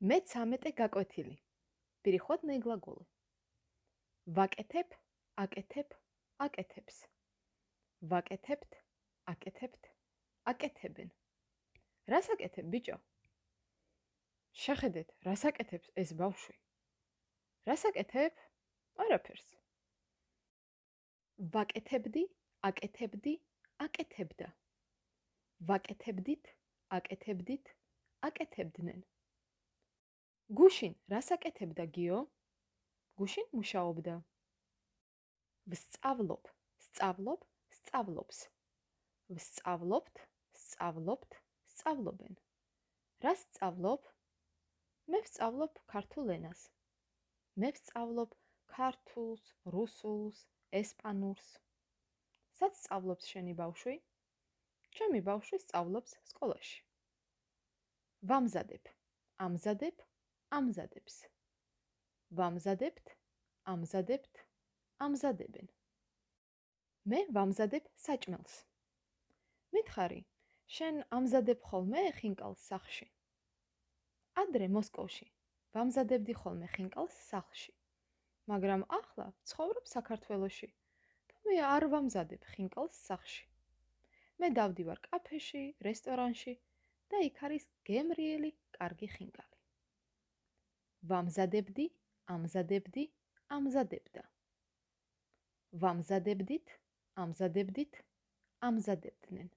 მე-13 გაკვეთილი. переходные глаголы. ვაკეთებ, აკეთებ, აკეთებს. ვაკეთებთ, აკეთებთ, აკეთებენ. რას აკეთებ, ბიჭო? შეხედეთ, რას აკეთებს ეს ბავშვი? რას აკეთებ? არაფერს. ვაკეთებდი, აკეთებდი, აკეთებდა. ვაკეთებდით, აკეთებდით, აკეთებდნენ. გუშინ რას აკეთებდა გიო? გუშინ მუშაობდა. ვსწავლობ, სწავლობ, სწავლობს. ვსწავლობთ, სწავლობთ, სწავლობენ. რა სწავლობ? მე ვსწავლობ ქართულ ენას. მე ვსწავლობ ქართულს, რუსულს, ესპანურს. სად სწავლობს შენი ბავშვი? ჩემი ბავშვი სწავლობს სკოლაში. ვამზადებ, ამზადებ, ამზადებს. ვამზადებთ, ამზადებთ, ამზადებენ. მე ვამზადებ საჭმელს. მითხარი, შენ ამზადებ ხოლმე ხინკალს სახში? ადრე მოსკოვში ვამზადებდი ხოლმე ხინკალს სახლში. მაგრამ ახლა ცხოვრობ საქართველოში. და მე არ ვამზადებ ხინკალს სახში. მე დავდივარ კაფეში, რესტორანში და იქ არის გემრიელი, კარგი ხინკალი. ვამზადებდი, ამზადებდი, ამზადებდა. ვამზადებდით, ამზადებდით, ამზადებდნენ.